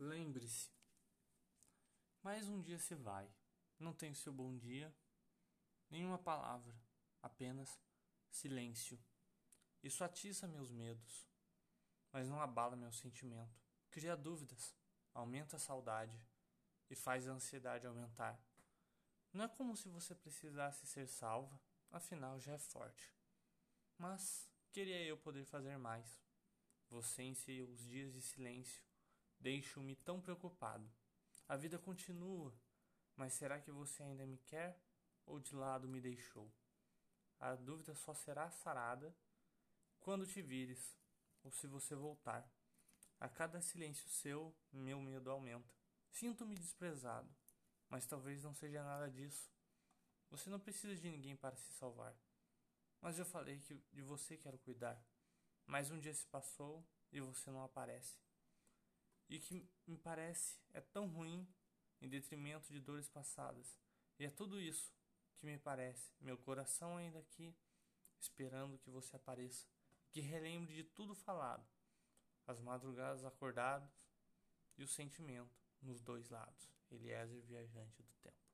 Lembre-se, mais um dia se vai. Não tenho seu bom dia, nenhuma palavra, apenas silêncio. Isso atiça meus medos, mas não abala meu sentimento. Cria dúvidas, aumenta a saudade e faz a ansiedade aumentar. Não é como se você precisasse ser salva, afinal já é forte. Mas queria eu poder fazer mais. Você em seus dias de silêncio Deixo-me tão preocupado. A vida continua, mas será que você ainda me quer ou de lado me deixou? A dúvida só será sarada quando te vires ou se você voltar. A cada silêncio seu, meu medo aumenta. Sinto-me desprezado, mas talvez não seja nada disso. Você não precisa de ninguém para se salvar. Mas eu falei que de você quero cuidar. Mas um dia se passou e você não aparece e que me parece é tão ruim em detrimento de dores passadas. E é tudo isso que me parece, meu coração ainda aqui, esperando que você apareça, que relembre de tudo falado, as madrugadas acordadas e o sentimento nos dois lados. Eliezer, viajante do tempo.